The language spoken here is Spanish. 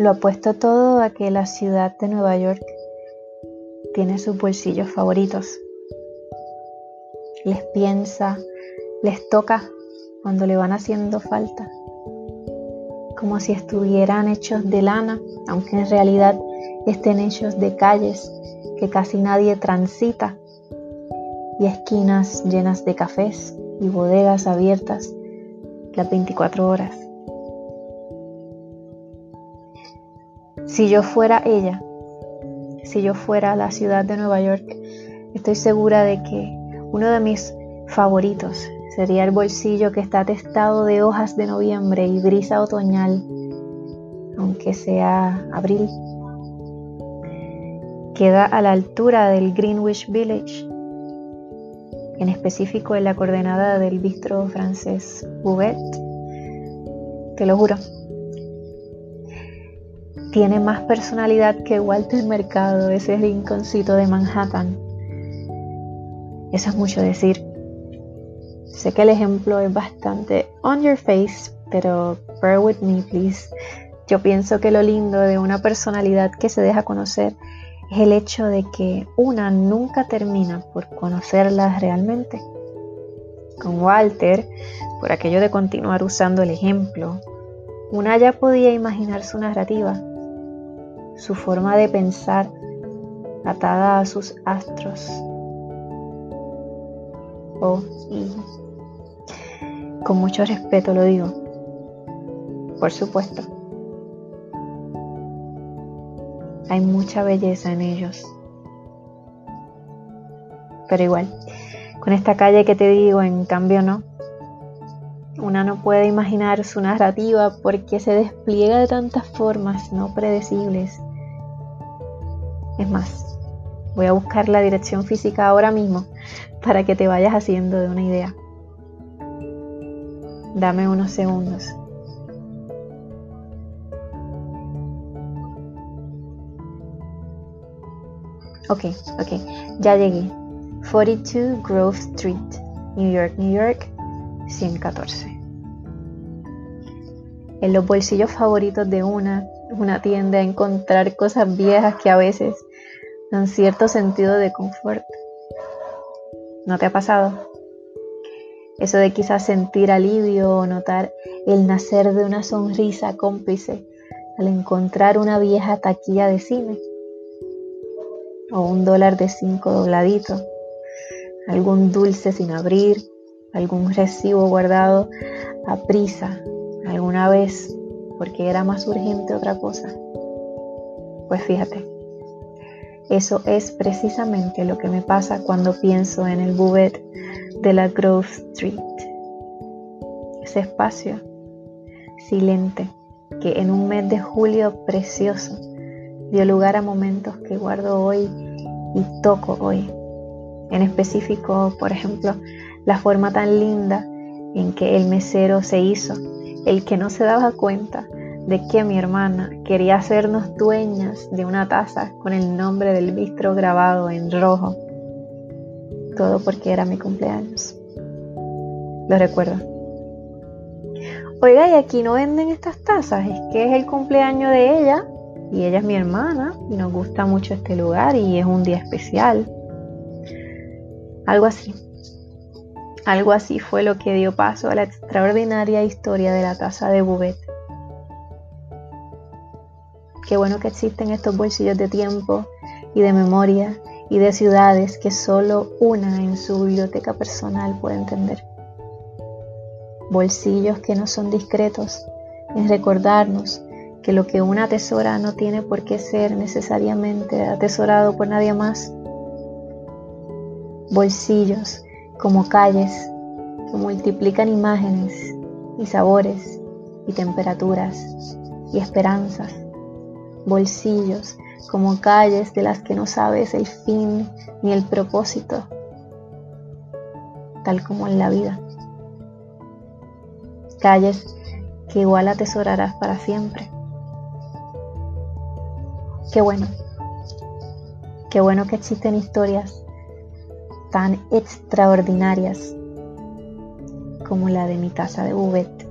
Lo apuesto todo a que la ciudad de Nueva York tiene sus bolsillos favoritos. Les piensa, les toca cuando le van haciendo falta, como si estuvieran hechos de lana, aunque en realidad estén hechos de calles que casi nadie transita y esquinas llenas de cafés y bodegas abiertas las 24 horas. Si yo fuera ella, si yo fuera la ciudad de Nueva York, estoy segura de que uno de mis favoritos sería el bolsillo que está atestado de hojas de noviembre y brisa otoñal, aunque sea abril. Queda a la altura del Greenwich Village, en específico en la coordenada del bistro francés Bouvet. Te lo juro. Tiene más personalidad que Walter Mercado, ese rinconcito de Manhattan eso es mucho decir. Sé que el ejemplo es bastante on your face, pero bear with me, please. Yo pienso que lo lindo de una personalidad que se deja conocer es el hecho de que una nunca termina por conocerla realmente. Con Walter, por aquello de continuar usando el ejemplo, una ya podía imaginar su narrativa, su forma de pensar atada a sus astros, Oh, y con mucho respeto lo digo. Por supuesto. Hay mucha belleza en ellos. Pero igual, con esta calle que te digo, en cambio no. Una no puede imaginar su narrativa porque se despliega de tantas formas no predecibles. Es más, voy a buscar la dirección física ahora mismo para que te vayas haciendo de una idea. Dame unos segundos. Ok, ok, ya llegué. 42 Grove Street, New York, New York, 114. En los bolsillos favoritos de una, una tienda a encontrar cosas viejas que a veces dan cierto sentido de confort. ¿No te ha pasado? Eso de quizás sentir alivio o notar el nacer de una sonrisa cómplice al encontrar una vieja taquilla de cine o un dólar de cinco dobladito, algún dulce sin abrir, algún recibo guardado a prisa alguna vez porque era más urgente otra cosa. Pues fíjate, eso es precisamente lo que me pasa cuando pienso en el bouvet de la Grove Street. Ese espacio silente que en un mes de julio precioso dio lugar a momentos que guardo hoy y toco hoy. En específico, por ejemplo, la forma tan linda en que el mesero se hizo, el que no se daba cuenta de que mi hermana quería hacernos dueñas de una taza con el nombre del bistro grabado en rojo. Todo porque era mi cumpleaños. Lo recuerdo. Oiga, y aquí no venden estas tazas, es que es el cumpleaños de ella y ella es mi hermana y nos gusta mucho este lugar y es un día especial. Algo así. Algo así fue lo que dio paso a la extraordinaria historia de la taza de Bouvet Qué bueno que existen estos bolsillos de tiempo y de memoria y de ciudades que solo una en su biblioteca personal puede entender. Bolsillos que no son discretos en recordarnos que lo que una atesora no tiene por qué ser necesariamente atesorado por nadie más. Bolsillos como calles que multiplican imágenes y sabores y temperaturas y esperanzas bolsillos, como calles de las que no sabes el fin ni el propósito, tal como en la vida. Calles que igual atesorarás para siempre. Qué bueno, qué bueno que existen historias tan extraordinarias como la de mi taza de Bouvet.